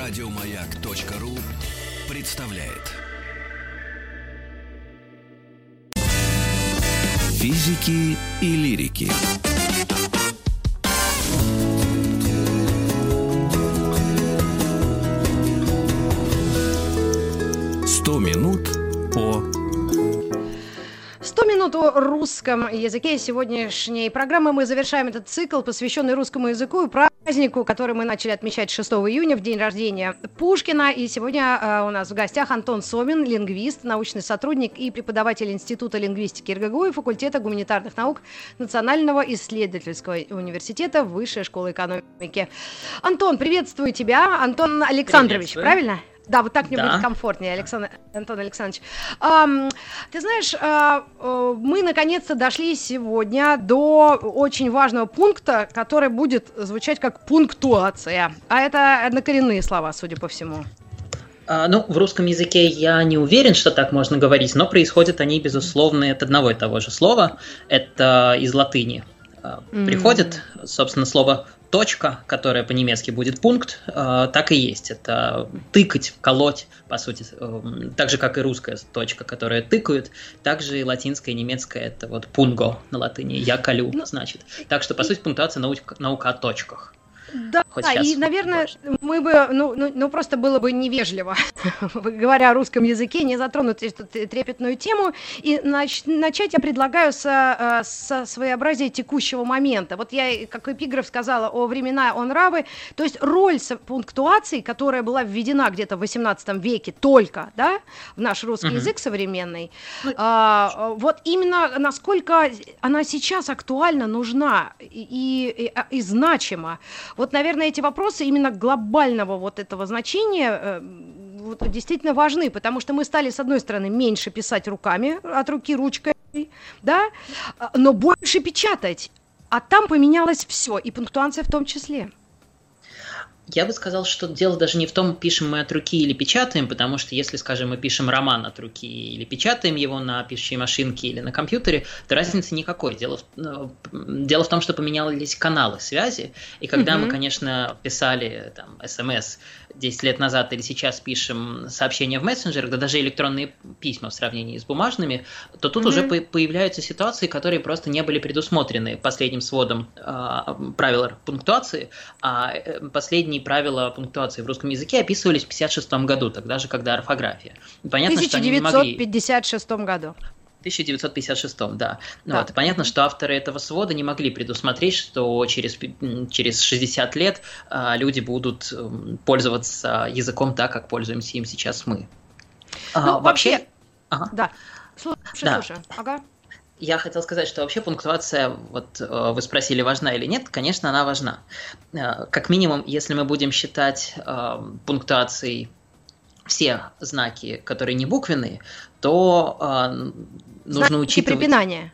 Радиомаяк.ру представляет. Физики и лирики. Сто минут по 100 минут о русском языке. Сегодняшней программы мы завершаем этот цикл, посвященный русскому языку и празднику, который мы начали отмечать 6 июня, в день рождения Пушкина. И сегодня э, у нас в гостях Антон Сомин, лингвист, научный сотрудник и преподаватель Института лингвистики РГГУ и факультета гуманитарных наук Национального исследовательского университета Высшей школы экономики. Антон, приветствую тебя. Антон Александрович, правильно? Да, вот так мне Да. будет комфортнее, Александр, Антон Александрович. Ам, ты знаешь, а, мы наконец-то дошли сегодня до очень важного пункта, который будет звучать как пунктуация. А это однокоренные слова, судя по всему. А, Ну, в русском языке я не уверен, что так можно говорить, но происходят они, безусловно, от одного и того же слова. Это из латыни. А. Приходит, собственно, слово точка, которое по-немецки будет пункт, а, так и есть. Это тыкать, колоть, по сути. Эм, Так же, как и русская точка, которая тыкают, так же и латинская и немецкая это вот пунго на латыни. Я колю, Ну, значит. Так что, по сути, пунктуация наука, наука о точках. Да, Хоть и, щас наверное, больше. мы бы, ну, ну, ну, просто было бы невежливо, говоря о русском языке, не затронуть эту трепетную тему. И нач- начать я предлагаю со, э, со своеобразия текущего момента. Вот я, и как эпиграф сказала, о времена, о нравы. То есть роль пунктуации, которая была введена где-то в 18 веке только, да, в наш русский Мгм. язык современный, Ну, а, вот именно насколько она сейчас актуально нужна и, и, и- и значима. Вот, наверное, эти вопросы именно глобального вот этого значения э, вот, действительно важны, потому что мы стали, с одной стороны, меньше писать руками, от руки ручкой, да, но больше печатать. А там поменялось все, и пунктуация в том числе. Я бы сказал, что дело даже не в том, пишем мы от руки или печатаем, потому что если, скажем, мы пишем роман от руки или печатаем его на пишущей машинке или на компьютере, то разницы никакой. Дело в, ну, дело в том, что поменялись каналы связи, и когда Мгм. мы, конечно, писали там смс 10 лет назад или сейчас пишем сообщения в мессенджерах, да даже электронные письма в сравнении с бумажными, то тут Мгм. уже по- появляются ситуации, которые просто не были предусмотрены последним сводом а, правил пунктуации, а э, последние правила пунктуации в русском языке описывались в 1956 году, тогда же, когда орфография. И Понятно, что они не могли... 1956 году. 1956, да. Ну Да. Вот. и Понятно, что авторы этого свода не могли предусмотреть, что через, через 60 лет а, люди будут м, пользоваться языком так, как пользуемся им сейчас мы. А, Ну, вообще- вообще, Ага. Да. Слушай, Да. слушай. Ага. Я хотел сказать, что вообще пунктуация, вот э, вы спросили, важна или нет, конечно, она важна. Э, Как минимум, если мы будем считать э, пунктуацией все знаки, которые не буквенные, то э, нужно Знаки учитывать... препинания.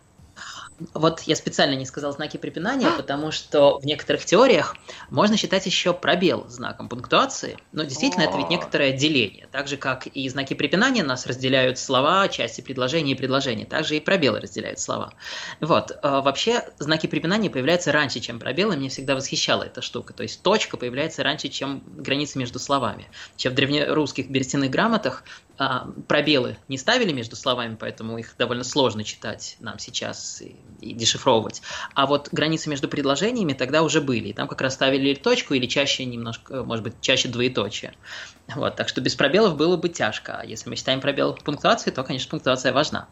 Вот я специально не сказал знаки препинания, потому что в некоторых теориях можно считать еще пробел знаком пунктуации, но действительно это ведь некоторое деление. Так же, как и знаки препинания нас разделяют слова, части предложения и предложения, также и пробелы разделяют слова. Вот. э, Вообще знаки препинания появляются раньше, чем пробелы, мне всегда восхищала эта штука. То есть точка появляется раньше, чем граница между словами. Чем в древнерусских берестяных грамотах а, пробелы не ставили между словами, поэтому их довольно сложно читать нам сейчас и дешифровывать. А вот границы между предложениями тогда уже были. И там как раз ставили или точку, или чаще немножко, может быть, чаще двоеточие. Вот, так что без пробелов было бы тяжко. А если мы считаем пробел пунктуации, то, конечно, пунктуация важна.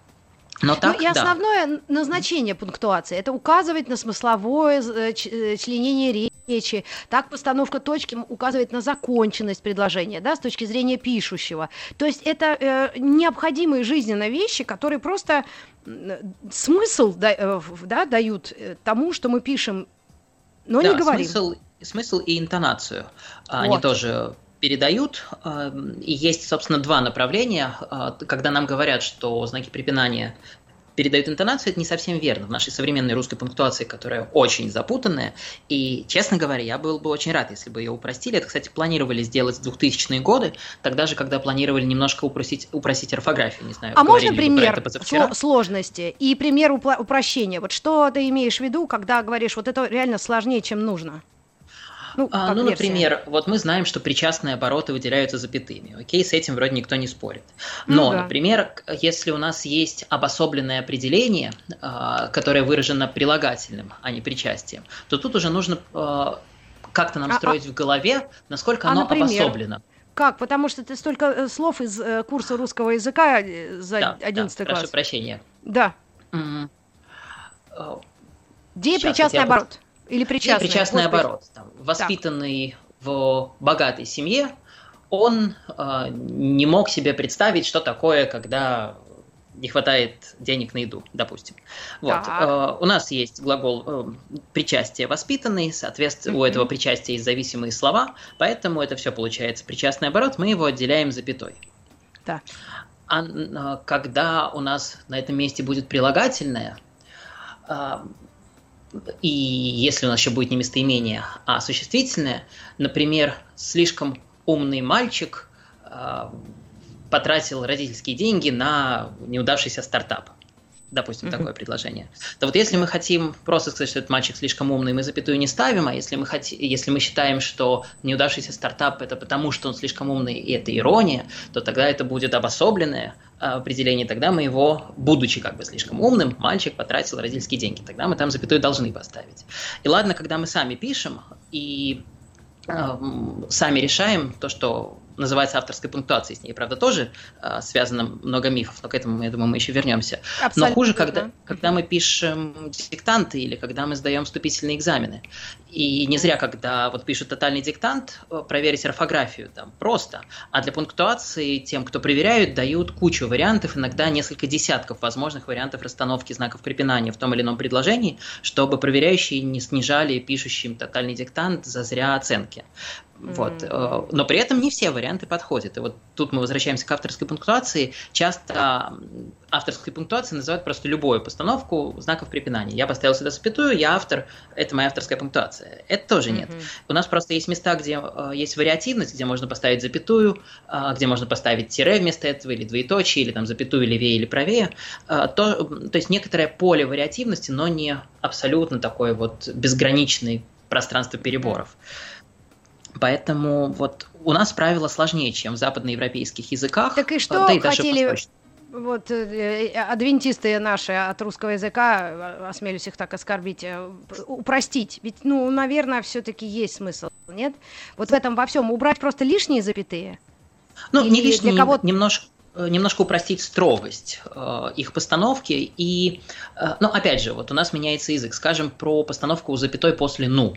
Но так, ну, и да. основное назначение пунктуации – это указывать на смысловое э, э, членение речи. Так постановка точки указывает на законченность предложения, да, с точки зрения пишущего. То есть это э, необходимые жизненно вещи, которые просто м, смысл да, э, да, дают э, тому, что мы пишем, но Да, не говорим. Смысл, смысл и интонацию. А, Они Вот. тоже передают. а, И есть, собственно, два направления. А, Когда нам говорят, что знаки препинания передают интонацию, это не совсем верно в нашей современной русской пунктуации, которая очень запутанная. И, честно говоря, я был бы очень рад, если бы ее упростили. Это, кстати, планировали сделать в 2000-е годы, тогда же, когда планировали немножко упростить, упростить орфографию. Не знаю, А можно пример сложности и пример упла- упрощения? Вот что ты имеешь в виду, когда говоришь, вот это реально сложнее, чем нужно? Ну, а, ну например, вот мы знаем, что причастные обороты выделяются запятыми. Окей, с этим вроде никто не спорит. Ну Но, ну, да. например, если у нас есть обособленное определение, а, которое выражено прилагательным, а не причастием, то тут уже нужно а, как-то нам а, строить а... в голове, насколько а, оно например? обособлено. Как? Потому что ты столько э, слов из э, курса русского языка э, за да, 11 да, класс. Прошу прощения. Да. Mm-hmm. Деепричастный оборот. Или причастный. Причастный оборот. Там, воспитанный так. в богатой семье, он э, не мог себе представить, что такое, когда не хватает денег на еду, допустим. Вот. Э, у нас есть глагол э, причастие воспитанный, соответственно, mm-hmm. у этого причастия есть зависимые слова, поэтому это все получается причастный оборот, мы его отделяем запятой. Да. А, а когда у нас на этом месте будет прилагательное, э, и если у нас еще будет не местоимение, а существительное, например, слишком умный мальчик э, потратил родительские деньги на неудавшийся стартап. Допустим, mm-hmm. такое предложение. То вот если мы хотим просто сказать, что этот мальчик слишком умный, мы запятую не ставим, а если мы, хотим, если мы считаем, что неудавшийся стартап это потому, что он слишком умный, и это ирония, то тогда это будет обособленное определение, тогда мы его, будучи как бы слишком умным, мальчик потратил родительские деньги, тогда мы там запятую должны поставить. И ладно, когда мы сами пишем и э, сами решаем то, что называется авторской пунктуацией. С ней, правда, тоже э, связано много мифов, но к этому, я думаю, мы еще вернемся. Абсолютно. Но хуже, когда, когда мы пишем диктанты или когда мы сдаем вступительные экзамены. И не зря, когда вот пишут тотальный диктант, э, проверить орфографию там просто. А для пунктуации тем, кто проверяют, дают кучу вариантов, иногда несколько десятков возможных вариантов расстановки знаков препинания в том или ином предложении, чтобы проверяющие не снижали пишущим тотальный диктант за зря оценки. Вот. Mm-hmm. Но при этом не все варианты подходят. И вот тут мы возвращаемся к авторской пунктуации. Часто авторской пунктуацией называют просто любую постановку знаков препинания. Я поставил сюда запятую, я автор, это моя авторская пунктуация. Это тоже нет. Mm-hmm. У нас просто есть места, где э, есть вариативность, где можно поставить запятую, э, где можно поставить тире вместо этого, или двоеточие, или там запятую левее или правее. Э, то, то есть некоторое поле вариативности, но не абсолютно такое вот безграничное пространство переборов. Поэтому вот у нас правила сложнее, чем в западноевропейских языках. Так и что да и хотели вот э, э, адвентисты наши от русского языка, э, осмелюсь их так оскорбить, упростить. Ведь, ну, наверное, все-таки есть смысл, нет? Вот в этом во всем убрать просто лишние запятые. Ну, Или не лишние, для кого немножко немножко упростить строгость э, их постановки. И, э, ну, опять же, вот у нас меняется язык. Скажем про постановку запятой после «ну».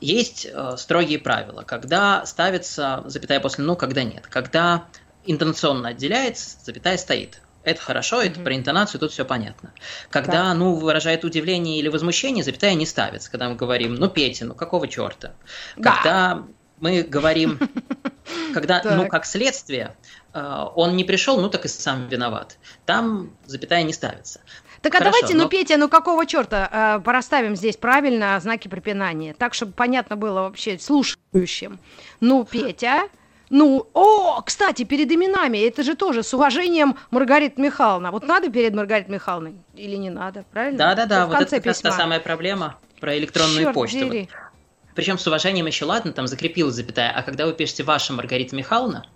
Есть э, строгие правила, когда ставится запятая после «ну», когда нет. Когда интонационно отделяется, запятая стоит. Это хорошо, это mm-hmm. про интонацию, тут все понятно. Когда, да. ну, выражает удивление или возмущение, запятая не ставится. Когда мы говорим, ну, Петя, ну, какого черта? Да. Когда мы говорим, когда, ну, как следствие, э, он не пришел, ну, так и сам виноват. Там запятая не ставится. Так а Хорошо, давайте, ну, но... ну, Петя, ну какого черта э, пораставим здесь правильно знаки препинания, так, чтобы понятно было вообще слушающим. Ну, Петя, ну, о, кстати, перед именами, это же тоже с уважением Маргарита Михайловна. Вот надо перед Маргаритой Михайловной или не надо, правильно? Да-да-да, вот это как раз та самая проблема про электронную Черт почту. Вот. Причем с уважением еще ладно, там закрепилась запятая, а когда вы пишете «Ваша Маргарита Михайловна»,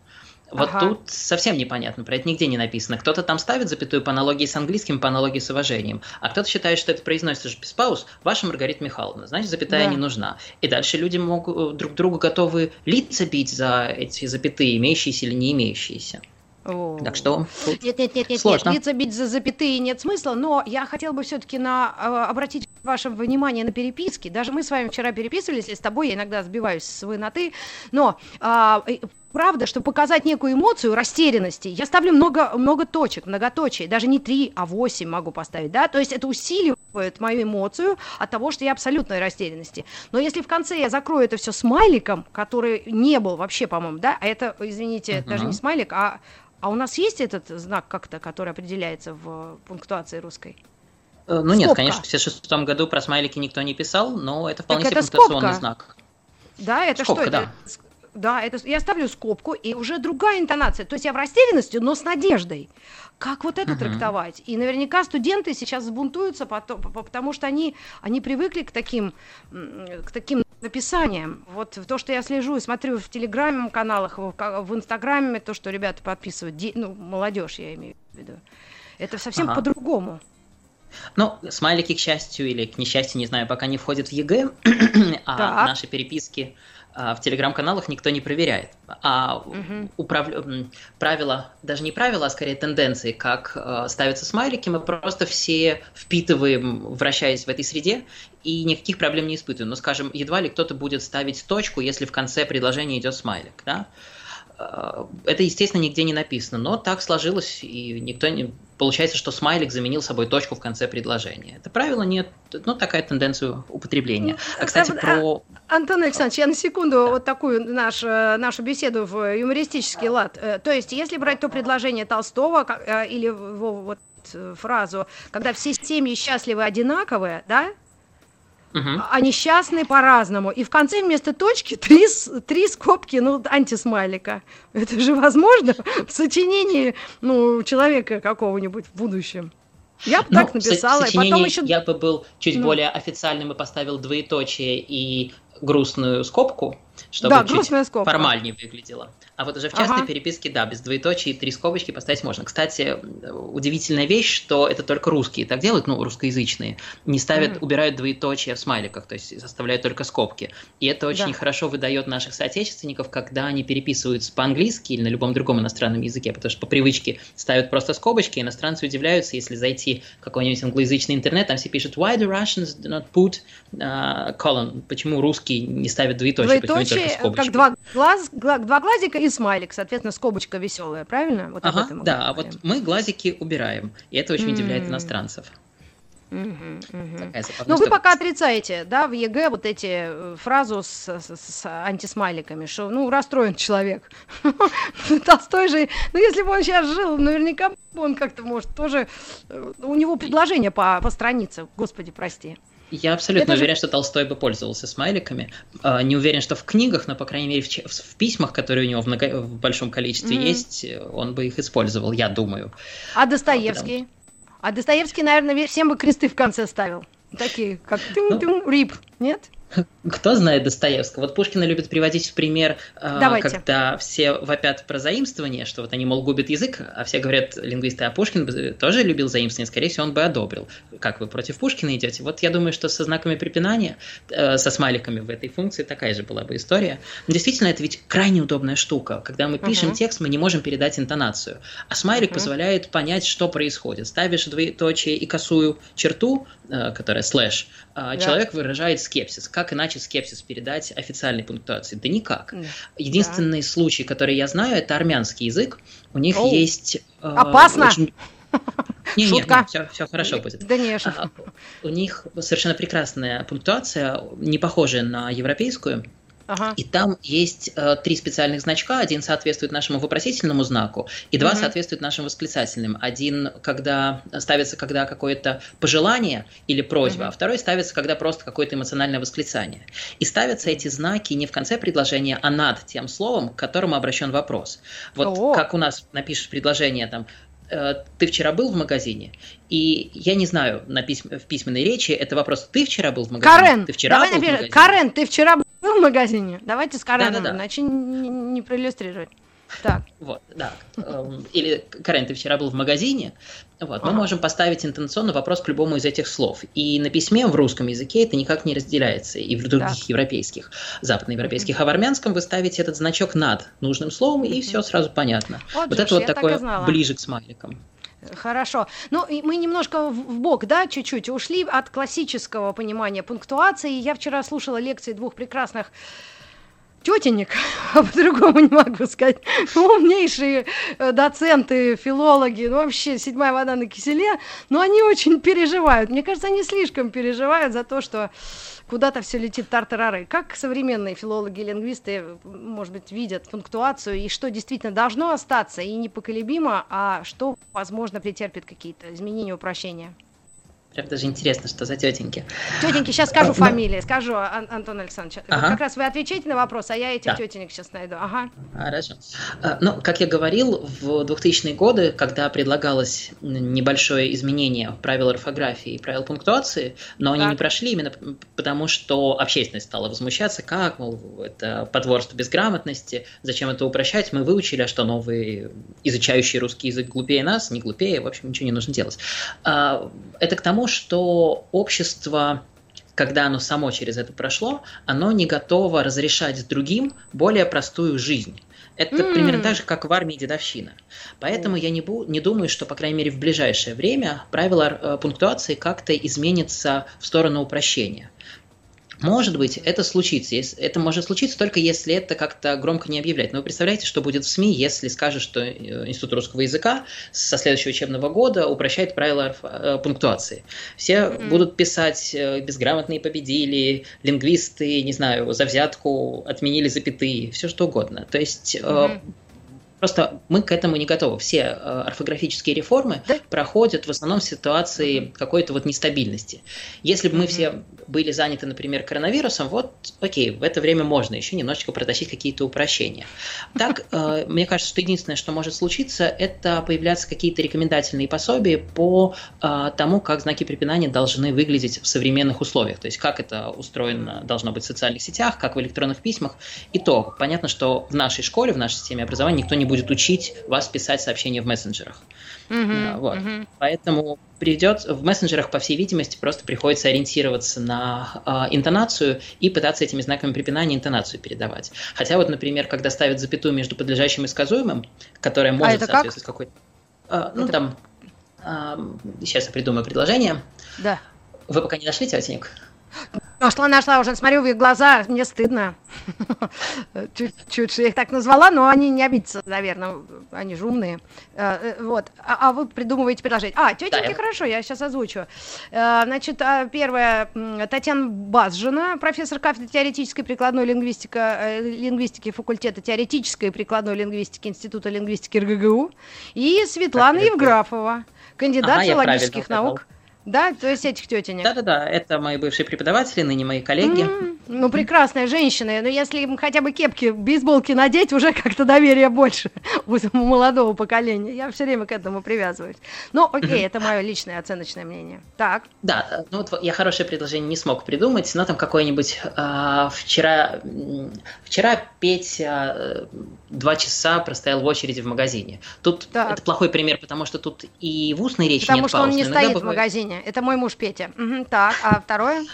вот ага. тут совсем непонятно, про это нигде не написано. Кто-то там ставит запятую по аналогии с английским, по аналогии с уважением, а кто-то считает, что это произносится же без пауз, ваша Маргарита Михайловна, значит, запятая да. не нужна. И дальше люди могут друг другу готовы лица бить за эти запятые, имеющиеся или не имеющиеся. О. Так что нет, нет, нет, нет, сложно. нет, лица бить за запятые нет смысла, но я хотел бы все-таки на э, обратить ваше внимание на переписки. Даже мы с вами вчера переписывались, и с тобой я иногда сбиваюсь с вы на ты, но э, правда, чтобы показать некую эмоцию растерянности, я ставлю много, много точек, многоточий, даже не три, а восемь могу поставить, да, то есть это усиливает мою эмоцию от того, что я абсолютной растерянности. Но если в конце я закрою это все смайликом, который не был вообще, по-моему, да, а это, извините, uh-huh. даже не смайлик, а, а у нас есть этот знак как-то, который определяется в пунктуации русской? Э, ну скобка. нет, конечно, в 1966 году про смайлики никто не писал, но это вполне так себе это пунктуационный скобка. знак. Да, это скобка, что? Да. Это да, это я ставлю скобку, и уже другая интонация. То есть я в растерянности, но с надеждой. Как вот это uh-huh. трактовать? И наверняка студенты сейчас сбунтуются, потому что они, они привыкли к таким, к таким написанием. Вот то, что я слежу и смотрю в телеграм-каналах, в, в инстаграме, то, что ребята подписывают, ну, молодежь я имею в виду, это совсем ага. по-другому. Ну, смайлики, к счастью или к несчастью, не знаю, пока не входят в ЕГЭ, а наши переписки в телеграм-каналах никто не проверяет. А угу. управ... правила, даже не правила, а скорее тенденции, как э, ставятся смайлики, мы просто все впитываем, вращаясь в этой среде, и никаких проблем не испытываем. Но, скажем, едва ли кто-то будет ставить точку, если в конце предложения идет смайлик. Да? Э, это, естественно, нигде не написано, но так сложилось, и никто не... Получается, что смайлик заменил собой точку в конце предложения. Это правило нет, ну, такая тенденция употребления. А, кстати, про... Антон Александрович, я на секунду да. вот такую наш, э, нашу беседу в юмористический лад. Э, то есть, если брать то предложение Толстого или его вот фразу, когда все семьи счастливы одинаковые, да, Угу. А несчастные по-разному. И в конце вместо точки три, три скобки, ну, антисмайлика. Это же возможно в сочинении ну, человека какого-нибудь в будущем. Я бы ну, так написала, и потом еще... Я бы был чуть ну. более официальным и поставил двоеточие и грустную скобку, чтобы да, чуть скобка. формальнее выглядело. А вот уже в частной ага. переписке, да, без двоеточий три скобочки поставить можно. Кстати, удивительная вещь, что это только русские так делают, ну, русскоязычные, не ставят, mm. убирают двоеточие в смайликах, то есть составляют только скобки. И это очень да. хорошо выдает наших соотечественников, когда они переписываются по-английски или на любом другом иностранном языке, потому что по привычке ставят просто скобочки, иностранцы удивляются, если зайти в какой-нибудь англоязычный интернет, там все пишут «Why do Russians do not put uh, colon?» Почему русские не ставят двоеточие, двоеточие только как два, глаз, два глазика и смайлик, соответственно, скобочка веселая, правильно? Вот ага, да, а вот мы глазики убираем, и это очень mm-hmm. удивляет иностранцев. Угу, угу. Ну, вы пока отрицаете, да, в ЕГЭ вот эти э, фразу с, с, с антисмайликами, что, ну, расстроен человек. Толстой же, ну, если бы он сейчас жил, наверняка он как-то, может, тоже, э, у него предложение по, по странице, господи, прости. Я абсолютно Это уверен, же... что Толстой бы пользовался смайликами. А, не уверен, что в книгах, но, по крайней мере, в, в письмах, которые у него в, много... в большом количестве mm-hmm. есть, он бы их использовал, я думаю. А Достоевский? Потому... А Достоевский, наверное, всем бы кресты в конце ставил. Такие, как тым-тым, ну... рип, нет? Кто знает Достоевского? Вот Пушкина любит приводить в пример, э, Давайте. когда все вопят про заимствование, что вот они, мол, губят язык, а все говорят, лингвисты, а Пушкин тоже любил заимствование, скорее всего, он бы одобрил. Как вы против Пушкина идете? Вот я думаю, что со знаками препинания, э, со смайликами в этой функции такая же была бы история. действительно, это ведь крайне удобная штука. Когда мы пишем uh-huh. текст, мы не можем передать интонацию. А смайлик uh-huh. позволяет понять, что происходит. Ставишь двоеточие и косую черту, э, которая слэш, а да. человек выражает скепсис. Как иначе скепсис передать официальной пунктуации? Да никак. Да. Единственный да. случай, который я знаю, это армянский язык. У них Оу. есть... Э, Опасно! Очень... Не, Шутка. Нет, нет, все, все хорошо будет. Да не, а, У них совершенно прекрасная пунктуация, не похожая на европейскую. Ага. И там есть э, три специальных значка. Один соответствует нашему вопросительному знаку, и два угу. соответствуют нашим восклицательным. Один, когда ставится, когда какое-то пожелание или просьба, угу. а второй ставится, когда просто какое-то эмоциональное восклицание. И ставятся эти знаки не в конце предложения, а над тем словом, к которому обращен вопрос. Вот О. как у нас напишешь предложение там Э, ты вчера был в магазине? И я не знаю, на письм... в письменной речи это вопрос, ты вчера был в магазине? Карен, ты вчера давай был например, в магазине? Карен, ты вчера был магазине? Давайте с Кареном, да, да, да. иначе не, не проиллюстрировать. Так. Вот, да. Эм, или, Карен, ты вчера был в магазине? Вот, мы можем поставить интонационно вопрос к любому из этих слов. И на письме в русском языке это никак не разделяется, и в других так. европейских, западноевропейских. А в армянском вы ставите этот значок над нужным словом, и все сразу понятно. Вот, вот это вот такое ближе к смайликам. Хорошо. Ну, мы немножко в бок, да, чуть-чуть ушли от классического понимания пунктуации. Я вчера слушала лекции двух прекрасных тетенек, а по-другому не могу сказать, умнейшие э, доценты, филологи, ну вообще седьмая вода на киселе, но они очень переживают. Мне кажется, они слишком переживают за то, что куда-то все летит тартарары. Как современные филологи и лингвисты, может быть, видят пунктуацию и что действительно должно остаться и непоколебимо, а что, возможно, претерпит какие-то изменения, упрощения? Прям даже интересно, что за тетеньки. Тетеньки, сейчас скажу фамилии, скажу, Ан- Антон Александрович. Ага. Как раз вы отвечаете на вопрос, а я этих да. тетенек сейчас найду. Ага. Хорошо. А, ну, как я говорил, в 2000-е годы, когда предлагалось небольшое изменение правил орфографии и правил пунктуации, но они так. не прошли именно потому, что общественность стала возмущаться, как, мол, это подворство безграмотности, зачем это упрощать, мы выучили, а что новые изучающие русский язык глупее нас, не глупее, в общем, ничего не нужно делать. А, это к тому, что общество когда оно само через это прошло, оно не готово разрешать другим более простую жизнь. Это mm. примерно так же, как в армии дедовщина. Поэтому mm. я не, бу- не думаю, что, по крайней мере, в ближайшее время правила э, пунктуации как-то изменятся в сторону упрощения. Может быть, это случится. Это может случиться только если это как-то громко не объявлять. Но вы представляете, что будет в СМИ, если скажут, что э, Институт русского языка со следующего учебного года упрощает правила э, пунктуации. Все mm-hmm. будут писать э, «безграмотные победили», «лингвисты», не знаю, «за взятку», «отменили запятые», все что угодно. То есть mm-hmm. Просто мы к этому не готовы. Все орфографические реформы да? проходят в основном в ситуации какой-то вот нестабильности. Если бы мы все были заняты, например, коронавирусом, вот, окей, в это время можно еще немножечко протащить какие-то упрощения. Так, э, мне кажется, что единственное, что может случиться, это появляться какие-то рекомендательные пособия по э, тому, как знаки препинания должны выглядеть в современных условиях. То есть, как это устроено должно быть в социальных сетях, как в электронных письмах. И то, понятно, что в нашей школе, в нашей системе образования никто не будет учить вас писать сообщения в мессенджерах. Mm-hmm, вот. mm-hmm. Поэтому придет в мессенджерах, по всей видимости, просто приходится ориентироваться на э, интонацию и пытаться этими знаками препинания интонацию передавать. Хотя вот, например, когда ставят запятую между подлежащим и сказуемым, которая а может а соответствовать как? какой-то... Э, ну, это... там... Э, сейчас я придумаю предложение. Да. Вы пока не нашли тетенек? Нашла, нашла, уже смотрю в их глаза, мне стыдно. Чуть-чуть, я их так назвала, но они не обидятся, наверное, они же умные. Э, э, вот, а, а вы придумываете предложение. А, тетеньки, хорошо, я сейчас озвучу. Э, значит, а, первая, Татьяна Базжина, профессор кафедры теоретической прикладной лингвистика, лингвистики факультета теоретической и прикладной лингвистики Института лингвистики РГГУ, и Светлана Евграфова, кандидат филологических наук. Сказал да, то есть этих тетенек. Да-да-да, это мои бывшие преподаватели, ныне мои коллеги. Mm-hmm. Ну, прекрасная женщина. Но если им хотя бы кепки, бейсболки надеть, уже как-то доверие больше у молодого поколения. Я все время к этому привязываюсь. Но окей, это мое личное оценочное мнение. Так. Да, ну вот я хорошее предложение не смог придумать, но там какое-нибудь э, вчера, вчера Петя э, два часа простоял в очереди в магазине. Тут так. это плохой пример, потому что тут и в устной речи потому нет что он не стоит бывает... в магазине. Это мой муж Петя. Угу, так, а второе?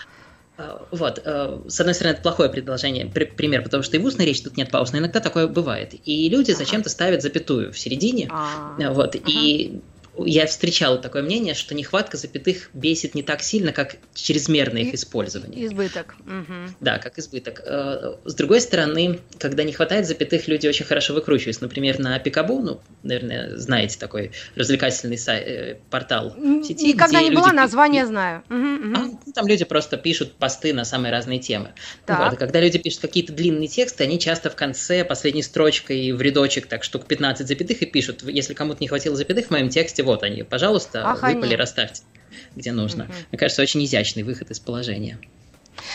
А, вот, э, с одной стороны, это плохое предложение, пример, потому что и в устной речи тут нет пауз, но иногда такое бывает. И люди зачем-то ставят запятую в середине, а. вот, и я встречал такое мнение, что нехватка запятых бесит не так сильно, как чрезмерное их использование. Избыток. Угу. Да, как избыток. Э, с другой стороны, когда не хватает запятых, люди очень хорошо выкручиваются. Например, на Пикабу, ну, наверное, знаете такой развлекательный сайт, э, портал в сети. Никогда не было, название знаю. Угу, угу. А, ну, там люди просто пишут посты на самые разные темы. Так. Вот. когда люди пишут какие-то длинные тексты, они часто в конце последней строчкой в рядочек так штук 15 запятых и пишут, если кому-то не хватило запятых в моем тексте, вот они, пожалуйста, Ах, выпали, они. расставьте, где нужно. Угу. Мне кажется, очень изящный выход из положения.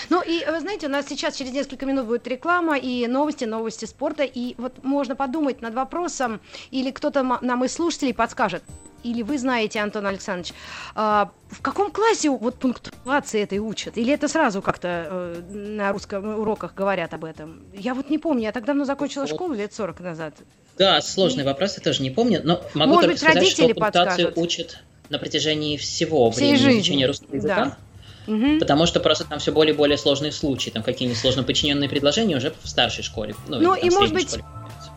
Ну и вы знаете, у нас сейчас через несколько минут будет реклама и новости, новости спорта. И вот можно подумать над вопросом, или кто-то нам из слушателей подскажет, или вы знаете, Антон Александрович, а, в каком классе вот пунктуации этой учат? Или это сразу как-то э, на русском уроках говорят об этом? Я вот не помню, я так давно закончила школу лет 40 назад. Да, сложный и... вопрос, я тоже не помню, но могу Может только быть, сказать, что пунктуацию подскажут. учат на протяжении всего Всей времени жизни. изучения русского языка. Да. Угу. Потому что просто там все более и более сложные случаи, там какие-нибудь сложно подчиненные предложения уже в старшей школе. Ну, ну и может быть, школе.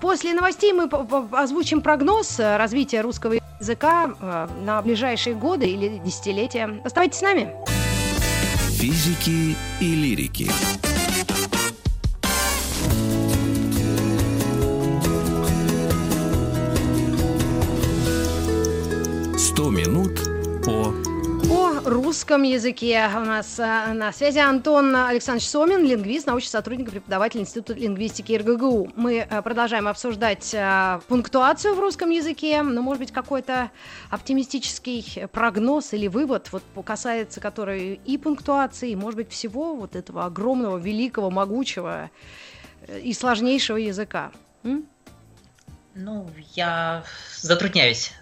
после новостей мы озвучим прогноз э, развития русского языка э, на ближайшие годы или десятилетия. Оставайтесь с нами. Физики и лирики. Сто минут по русском языке. У нас а, на связи Антон Александрович Сомин, лингвист, научный сотрудник и преподаватель Института лингвистики РГГУ. Мы а, продолжаем обсуждать а, пунктуацию в русском языке, но, может быть, какой-то оптимистический прогноз или вывод, вот касается которой и пунктуации, и, может быть, всего вот этого огромного, великого, могучего э, и сложнейшего языка. М? Ну, я затрудняюсь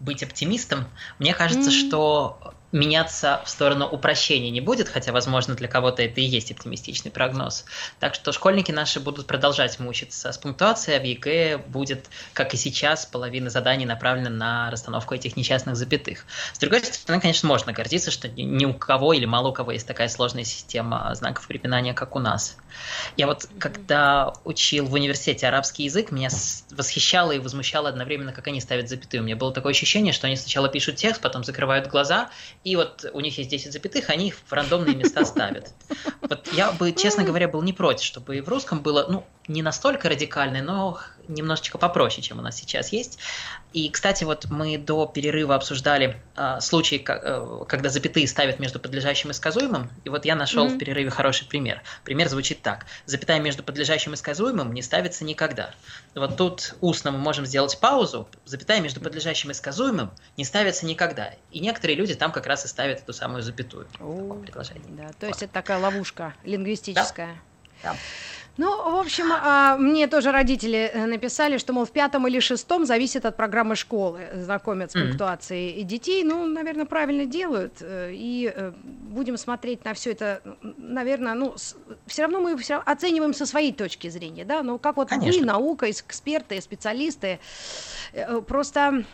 быть оптимистом. Мне кажется, mm-hmm. что меняться в сторону упрощения не будет, хотя, возможно, для кого-то это и есть оптимистичный прогноз. Так что школьники наши будут продолжать мучиться с пунктуацией, а в ЕГЭ будет, как и сейчас, половина заданий направлена на расстановку этих несчастных запятых. С другой стороны, конечно, можно гордиться, что ни у кого или мало у кого есть такая сложная система знаков препинания, как у нас. Я вот, когда учил в университете арабский язык, меня восхищало и возмущало одновременно, как они ставят запятые. У меня было такое ощущение, что они сначала пишут текст, потом закрывают глаза и вот у них есть 10 запятых, они их в рандомные места ставят. Вот я бы, честно говоря, был не против, чтобы и в русском было, ну, не настолько радикальное, но немножечко попроще, чем у нас сейчас есть. И, кстати, вот мы до перерыва обсуждали э, случаи, как, э, когда запятые ставят между подлежащим и сказуемым. И вот я нашел mm-hmm. в перерыве хороший пример. Пример звучит так. Запятая между подлежащим и сказуемым не ставится никогда. Вот тут устно мы можем сделать паузу. Запятая между подлежащим и сказуемым не ставится никогда. И некоторые люди там как раз и ставят эту самую запятую. О, предложение. Да, то вот. есть это такая ловушка лингвистическая. Да. да. Ну, в общем, а, мне тоже родители э, написали, что, мол, в пятом или шестом зависит от программы школы, знакомят с пунктуацией mm-hmm. детей. Ну, наверное, правильно делают. Э, и э, будем смотреть на все это, наверное, ну, все равно мы все оцениваем со своей точки зрения, да, ну, как вот Конечно. вы, наука, эксперты, специалисты, просто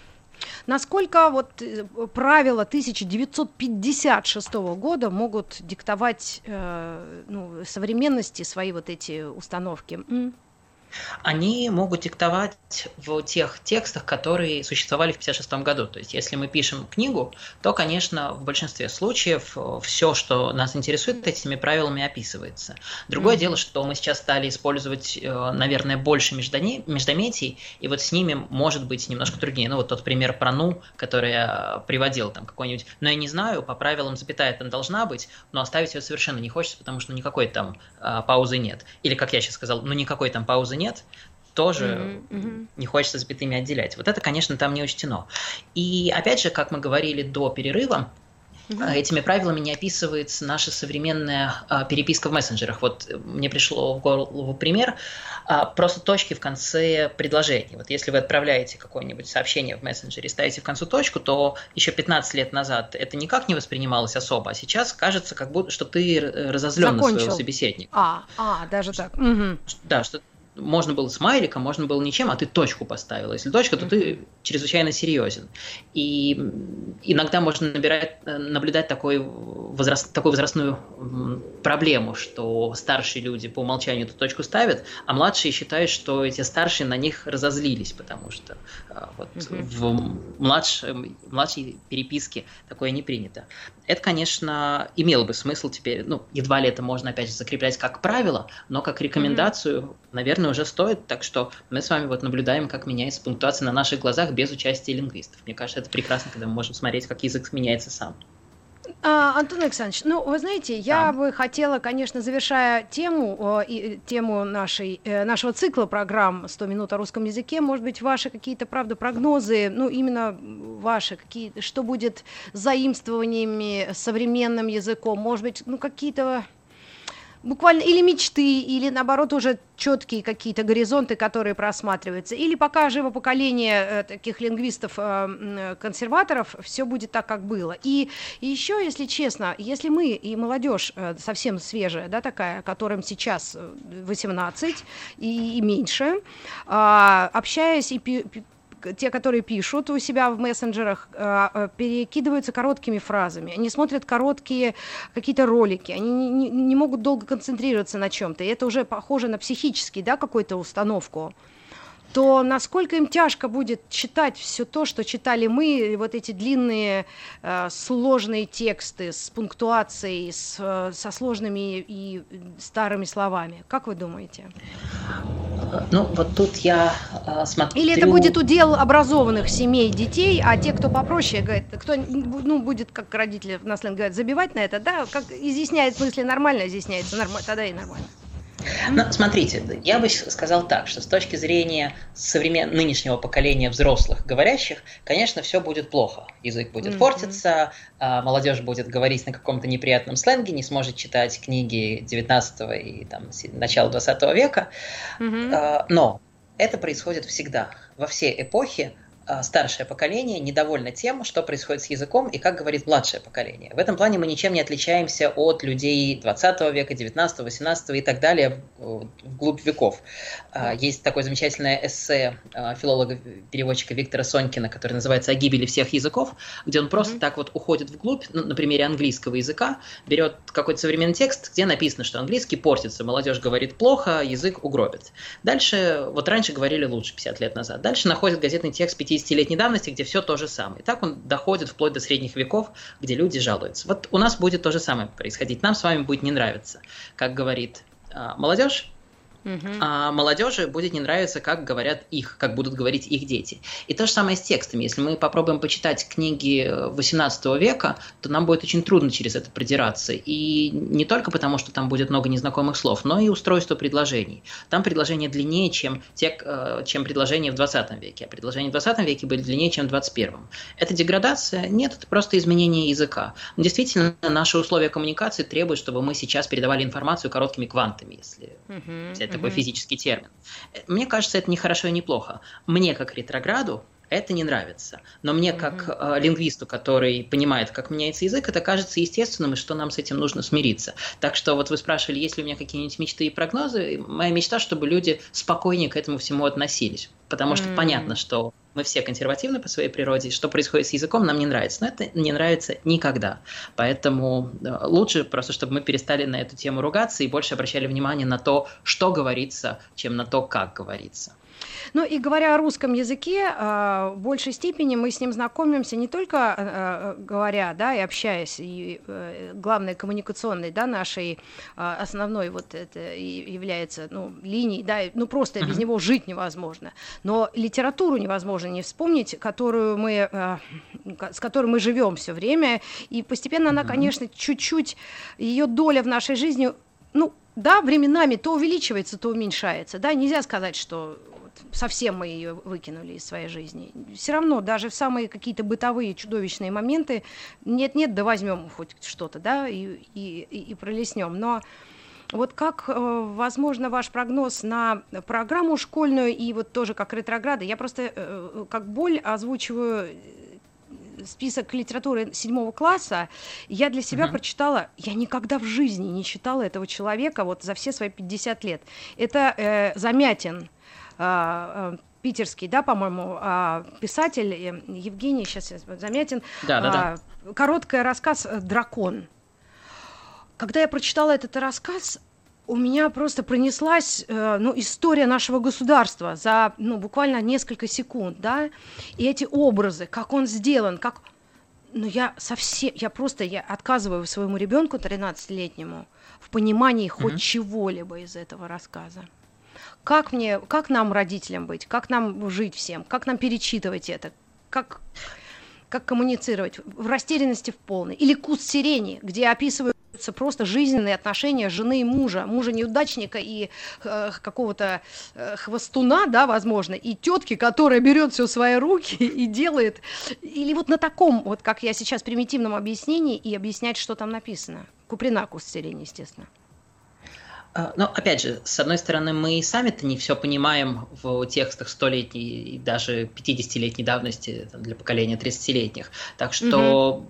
Насколько вот э, правила 1956 года могут диктовать э, ну, современности свои вот эти установки? Они могут диктовать в тех текстах, которые существовали в 1956 году. То есть, если мы пишем книгу, то, конечно, в большинстве случаев э, все, что нас интересует, этими правилами описывается. Другое mm-hmm. дело, что мы сейчас стали использовать, э, наверное, больше междометий, и вот с ними может быть немножко труднее. Ну, вот тот пример про «ну», который я приводил, там какой-нибудь, но я не знаю, по правилам запятая там должна быть, но оставить ее совершенно не хочется, потому что ну, никакой там а, паузы нет. Или, как я сейчас сказал, ну, никакой там паузы нет, нет, тоже mm-hmm, mm-hmm. не хочется запятыми отделять. Вот это, конечно, там не учтено. И опять же, как мы говорили до перерыва, mm-hmm. этими правилами не описывается наша современная а, переписка в мессенджерах. Вот мне пришло в голову пример. А, просто точки в конце предложений. Вот если вы отправляете какое-нибудь сообщение в мессенджере и ставите в конце точку, то еще 15 лет назад это никак не воспринималось особо, а сейчас кажется, как будто, что ты разозлен Закончил. на своего собеседника. А, а даже так. Угу. Да, что можно было смайликом, можно было ничем, а ты точку поставил. Если точка, то ты чрезвычайно серьезен. И иногда можно набирать, э, наблюдать такой возраст, такую возрастную проблему, что старшие люди по умолчанию эту точку ставят, а младшие считают, что эти старшие на них разозлились, потому что а, вот в младшей, младшей переписке такое не принято. Это, конечно, имело бы смысл теперь, ну, едва ли это можно, опять же, закреплять как правило, но как рекомендацию, mm-hmm. наверное, уже стоит. Так что мы с вами вот наблюдаем, как меняется пунктуация на наших глазах без участия лингвистов. Мне кажется, это прекрасно, когда мы можем смотреть, как язык меняется сам. А, Антон Александрович, ну, вы знаете, я да. бы хотела, конечно, завершая тему, и, тему нашей, э, нашего цикла программ «100 минут о русском языке», может быть, ваши какие-то, правда, прогнозы, ну, именно ваши, какие, что будет с заимствованиями, современным языком, может быть, ну, какие-то буквально или мечты, или наоборот уже четкие какие-то горизонты, которые просматриваются, или пока живо поколение э, таких лингвистов-консерваторов, э, все будет так, как было. И, еще, если честно, если мы и молодежь э, совсем свежая, да, такая, которым сейчас 18 и, и меньше, а, общаясь и те, которые пишут у себя в мессенджерах, а, а, перекидываются короткими фразами. Они смотрят короткие какие-то ролики, они не, не, не могут долго концентрироваться на чем-то. И это уже похоже на психический, да, какую-то установку. То насколько им тяжко будет читать все то, что читали мы, вот эти длинные э, сложные тексты с пунктуацией, с, э, со сложными и старыми словами. Как вы думаете? Ну, вот тут я э, смотрю... Или это будет удел образованных семей детей, а те, кто попроще, говорит, кто ну, будет, как родители на сленг говорят, забивать на это, да, как изъясняет мысли нормально, изъясняется нормально, тогда и нормально. Ну, смотрите, я бы сказал так, что с точки зрения современ... нынешнего поколения взрослых говорящих, конечно, все будет плохо. Язык будет mm-hmm. портиться, а молодежь будет говорить на каком-то неприятном сленге, не сможет читать книги 19 и там, начала 20 века. Mm-hmm. Но это происходит всегда. Во все эпохи старшее поколение недовольно тем, что происходит с языком и как говорит младшее поколение. В этом плане мы ничем не отличаемся от людей 20 века, 19, 18 и так далее вглубь веков. А, есть такое замечательное эссе а, филолога-переводчика Виктора Сонькина, которое называется «О гибели всех языков», где он просто mm-hmm. так вот уходит вглубь, ну, на примере английского языка, берет какой-то современный текст, где написано, что английский портится, молодежь говорит плохо, язык угробит. Дальше, вот раньше говорили лучше, 50 лет назад. Дальше находит газетный текст 50 50-летней давности, где все то же самое. И так он доходит вплоть до средних веков, где люди жалуются. Вот у нас будет то же самое происходить. Нам с вами будет не нравиться, как говорит а, молодежь, Угу. А молодежи будет не нравиться, как говорят их, как будут говорить их дети. И то же самое с текстами. Если мы попробуем почитать книги 18 века, то нам будет очень трудно через это продираться. И не только потому, что там будет много незнакомых слов, но и устройство предложений. Там предложения длиннее, чем, те, э, чем предложения в 20 веке. А предложения в 20 веке были длиннее, чем в 21. Это деградация? Нет, это просто изменение языка. Но действительно, наши условия коммуникации требуют, чтобы мы сейчас передавали информацию короткими квантами, если угу, взять такой физический термин. Мне кажется, это не хорошо и не плохо. Мне, как ретрограду, это не нравится. Но мне, как э, лингвисту, который понимает, как меняется язык, это кажется естественным, и что нам с этим нужно смириться. Так что вот вы спрашивали, есть ли у меня какие-нибудь мечты и прогнозы. Моя мечта, чтобы люди спокойнее к этому всему относились. Потому что mm-hmm. понятно, что мы все консервативны по своей природе, что происходит с языком, нам не нравится. Но это не нравится никогда. Поэтому лучше просто, чтобы мы перестали на эту тему ругаться и больше обращали внимание на то, что говорится, чем на то, как говорится. Ну и говоря о русском языке, а, в большей степени мы с ним знакомимся не только а, а, говоря, да, и общаясь, и э, главной коммуникационной, да, нашей основной вот это является, ну, линией, да, ну просто без него жить невозможно. Но литературу невозможно не вспомнить, которую мы, с которой мы живем все время, и постепенно она, конечно, чуть-чуть ее доля в нашей жизни, ну, да, временами то увеличивается, то уменьшается, да, нельзя сказать, что совсем мы ее выкинули из своей жизни. Все равно, даже в самые какие-то бытовые чудовищные моменты, нет-нет, да возьмем хоть что-то, да, и, и, и пролеснем. Но вот как, э, возможно, ваш прогноз на программу школьную и вот тоже как ретрограды? Я просто э, как боль озвучиваю э, список литературы седьмого класса, я для себя uh-huh. прочитала, я никогда в жизни не читала этого человека вот за все свои 50 лет. Это э, Замятин, питерский, да, по-моему, а, писатель э, Евгений, сейчас я заметен, да, да, да. короткий рассказ «Дракон». Когда я прочитала этот рассказ, у меня просто пронеслась э, ну, история нашего государства за ну, буквально несколько секунд, да, и эти образы, как он сделан, как... Ну, я совсем, я просто, я отказываю своему ребенку 13-летнему в понимании хоть mm-hmm. чего-либо из этого рассказа как мне, как нам, родителям быть, как нам жить всем, как нам перечитывать это, как, как коммуницировать в растерянности в полной. Или куст сирени, где описываются просто жизненные отношения жены и мужа, мужа неудачника и э, какого-то э, хвостуна, да, возможно, и тетки, которая берет все в свои руки и делает, или вот на таком, вот как я сейчас примитивном объяснении и объяснять, что там написано. Куприна куст сирени, естественно. А, Но ну, опять же, с одной стороны, мы и сами-то не все понимаем в текстах столетней и даже 50-летней давности там, для поколения 30-летних. Так что угу.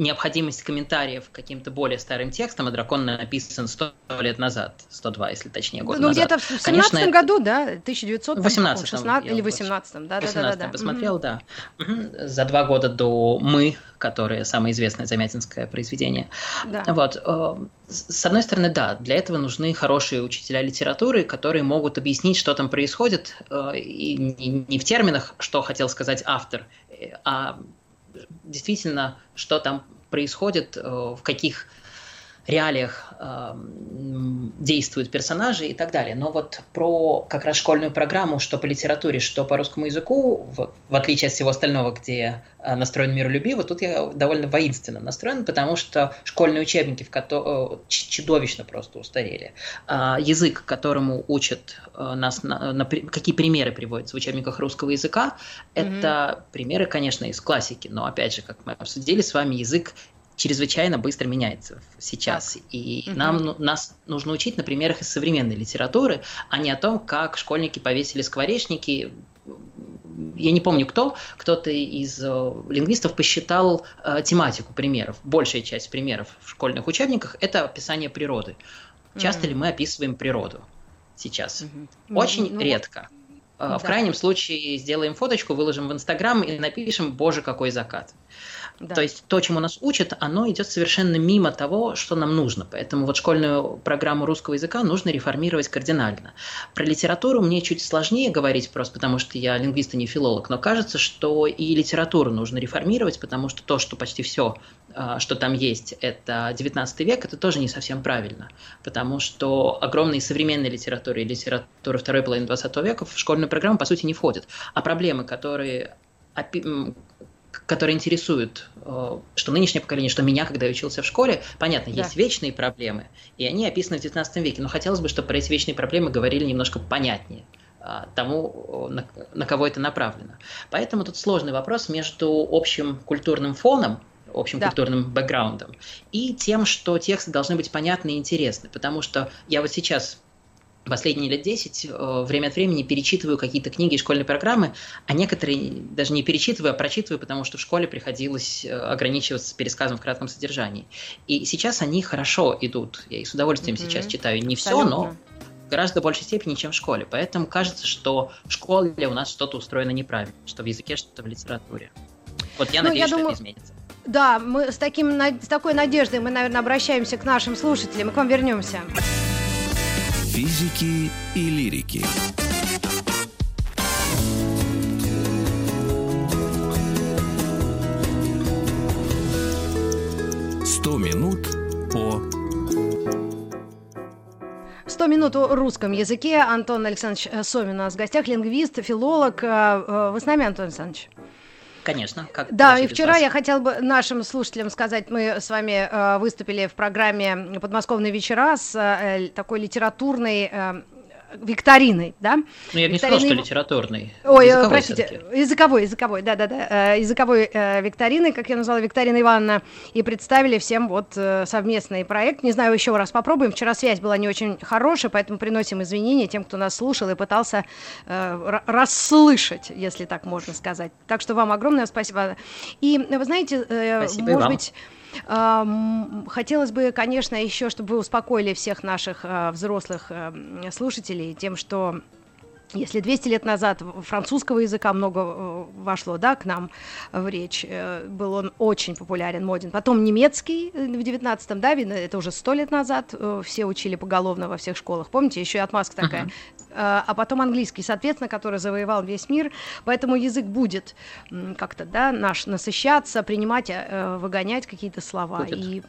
Необходимость комментариев к каким-то более старым текстам, а дракон написан 100 лет назад, 102, если точнее, год ну, назад. где-то в 17 году, да, 1900 18 16 или 18 да, да, да, да, посмотрел, mm-hmm. да. Угу. За два года до «Мы», которое самое известное замятинское произведение. Да. Вот. Э, с одной стороны, да, для этого нужны хорошие учителя литературы, которые могут объяснить, что там происходит, э, и не в терминах, что хотел сказать автор, э, а действительно, что там происходит, э, в каких реалиях э, действуют персонажи и так далее. Но вот про как раз школьную программу, что по литературе, что по русскому языку, в, в отличие от всего остального, где э, настроен миролюбиво, тут я довольно воинственно настроен, потому что школьные учебники в кото- э, чудовищно просто устарели. Э, язык, которому учат э, нас, на, на, какие примеры приводятся в учебниках русского языка, mm-hmm. это примеры, конечно, из классики, но опять же, как мы обсудили с вами, язык чрезвычайно быстро меняется сейчас. Так. И угу. нам, ну, нас нужно учить на примерах из современной литературы, а не о том, как школьники повесили скворечники. Я не помню кто, кто-то из э, лингвистов посчитал э, тематику примеров. Большая часть примеров в школьных учебниках – это описание природы. Часто mm ли мы описываем природу сейчас? Mm-hmm. Очень ну, редко. Э, да. В крайнем случае сделаем фоточку, выложим в Инстаграм и напишем «Боже, какой закат». Да. То есть то, чему нас учат, оно идет совершенно мимо того, что нам нужно. Поэтому вот школьную программу русского языка нужно реформировать кардинально. Про литературу мне чуть сложнее говорить, просто потому что я лингвист, а не филолог, но кажется, что и литературу нужно реформировать, потому что то, что почти все, а, что там есть, это 19 век, это тоже не совсем правильно, потому что огромные современные литературы и литература второй половины 20 века в школьную программу, по сути, не входят. А проблемы, которые которые интересуют, э, что нынешнее поколение, что меня, когда я учился в школе, понятно, да. есть вечные проблемы, и они описаны в XIX веке, но хотелось бы, чтобы про эти вечные проблемы говорили немножко понятнее а, тому, на, на кого это направлено. Поэтому тут сложный вопрос между общим культурным фоном, общим да. культурным бэкграундом, и тем, что тексты должны быть понятны и интересны. Потому что я вот сейчас последние лет 10 э, время от времени перечитываю какие-то книги школьной программы, а некоторые даже не перечитываю, а прочитываю, потому что в школе приходилось э, ограничиваться пересказом в кратком содержании. И сейчас они хорошо идут. Я их с удовольствием mm-hmm. сейчас читаю. Не все, но в гораздо большей степени, чем в школе. Поэтому кажется, что в школе у нас что-то устроено неправильно, что в языке, что в литературе. Вот я ну, надеюсь, я что думаю... это изменится. Да, мы с, таким, с такой надеждой мы, наверное, обращаемся к нашим слушателям и к вам вернемся физики и лирики. Сто минут по 100 минут о русском языке. Антон Александрович Сомин у нас в гостях, лингвист, филолог. Э, э, вы с нами, Антон Александрович? Конечно. Как да, и вчера я хотела бы нашим слушателям сказать, мы с вами э, выступили в программе «Подмосковные вечера» с э, такой литературной э, викториной, да? Ну, я бы не сказал, что литературный. Ой, языковой простите, языковой, языковой, да-да-да, э, языковой э, викторины, как я назвала, Викторина Ивановна, и представили всем вот э, совместный проект. Не знаю, еще раз попробуем. Вчера связь была не очень хорошая, поэтому приносим извинения тем, кто нас слушал и пытался э, расслышать, если так можно сказать. Так что вам огромное спасибо. И вы знаете, э, спасибо может быть Хотелось бы, конечно, еще, чтобы вы успокоили всех наших а, взрослых эм, слушателей тем, что если 200 лет назад французского языка много э, вошло да, к нам в речь, э, был он очень популярен, моден. Потом немецкий э, в 19-м, да, видно, это уже 100 лет назад, все учили поголовно во всех школах. Помните, еще и отмазка такая. Uh-huh. А потом английский, соответственно, который завоевал весь мир. Поэтому язык будет как-то, да, наш насыщаться, принимать, выгонять какие-то слова. Будет. И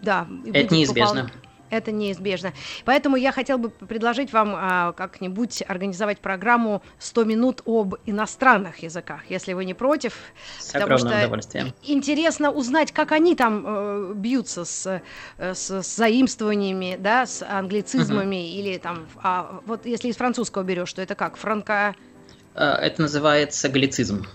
да, это неизбежно. Попол... Это неизбежно. Поэтому я хотел бы предложить вам а, как-нибудь организовать программу 100 минут об иностранных языках, если вы не против. С потому что удовольствием. интересно узнать, как они там э, бьются с, э, с, с заимствованиями, да, с англицизмами угу. или там, а, вот если из французского берешь, что это как, франко... Э, это называется галлицизм.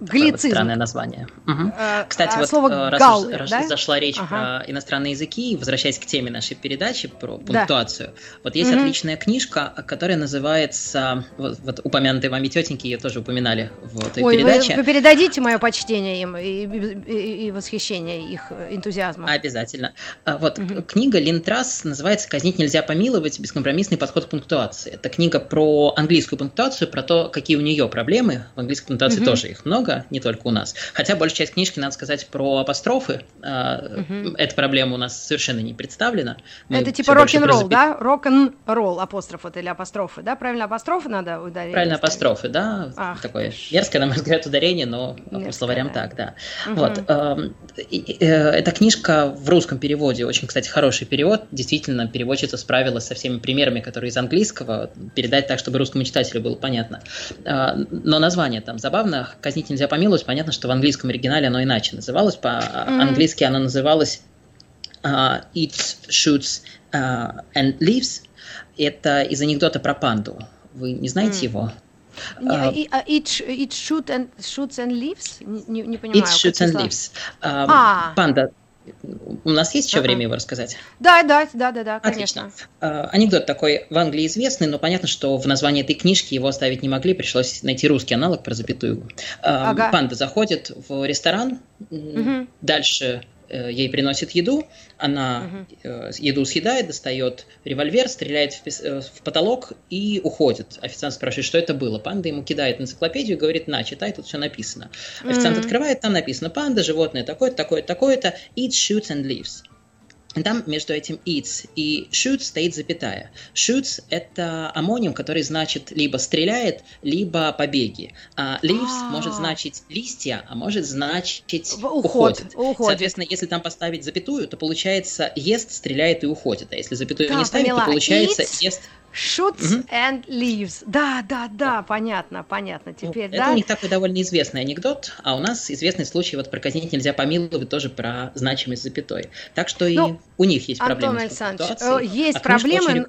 Глицизм. Странное название. Угу. Э, Кстати, а вот слово э, раз, «галлы», уж- раз да? зашла речь Ага. про иностранные языки, возвращаясь к теме нашей передачи про Да. пунктуацию, вот есть Мгм. отличная книжка, которая называется, вот, вот упомянутые вами тетеньки, ее тоже упоминали в этой Ой, вы, передаче. вы передадите мое почтение им и, и- и восхищение их энтузиазмом. Обязательно. А, Вот к- книга Линтрас называется «Казнить нельзя помиловать. Бескомпромиссный подход к пунктуации». Это книга про английскую пунктуацию, про то, какие у нее проблемы. В английской пунктуации Мгм. тоже их много, не только у нас. Хотя большая часть книжки, надо сказать, про апострофы. А, Мгм. Эта проблема у нас совершенно не представлена. Мы Это типа рок-н-ролл, запя- да? Рок-н-ролл, апостроф это или апострофы, да? Правильно, апострофы надо ударить? Правильно, апострофы, да, Ах такое ж. мерзкое, на мой взгляд, ударение, но по Мерзкое, словарям да. так, да. Мгм. Вот. эм, э, Эта книжка в русском переводе, очень, кстати, хороший перевод. Действительно, переводчица справилась со всеми примерами, которые из английского, передать так, чтобы русскому читателю было понятно. Э, Но название там забавно. «Казнить нельзя помиловать». Понятно, что в английском оригинале оно иначе называлось. По-английски оно называлось э, «It shoots э, and leaves». Это из анекдота про панду. Вы не знаете М. его? Не, А, It, sh- it shoot and, shoots and leaves? Не, не- понимаю. It shoots and leaves. А, А. Панда. У нас есть еще Ага. время его рассказать? Да, да, да, да, да, конечно. Отлично. А, Анекдот такой в Англии известный, но понятно, что в названии этой книжки его оставить не могли, пришлось найти русский аналог про запятую. А, Ага. Панда заходит в ресторан, Мгм. дальше ей приносят еду, она э, еду съедает, достает револьвер, стреляет в, э, в потолок и уходит. Официант спрашивает, что это было. Панда ему кидает энциклопедию и говорит, на, читай, тут все написано. Официант Мгм. открывает, там написано панда, животное такое-то, такое-то, такое-то, eats, shoots and leaves. Там между этим eats и shoots стоит запятая. Shoots – это амоним, который значит либо стреляет, либо побеги. А leaves А. может значить листья, а может значить уход, уходит. уходит. Соответственно, если там поставить запятую, то получается ест, стреляет и уходит. А если запятую Да, не ставить, поняла. то получается Eats, ест. Shoots Мгм. and leaves. Да, да, да, понятно, понятно. Ну, Теперь, это да? у них такой довольно известный анекдот, а у нас известный случай вот про казнить нельзя помиловать тоже про значимость запятой. Так что и Ну, у них есть Антон проблемы с Александрович, э, есть а проблемы.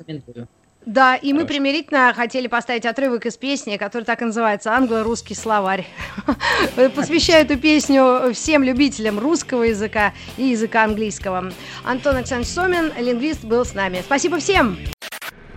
Да, и мы Хорошо. примирительно хотели поставить отрывок из песни, которая так и называется «Англо-русский словарь». Посвящаю эту песню всем любителям русского языка и языка английского. Антон Александрович Сомин, лингвист, был с нами. Спасибо всем!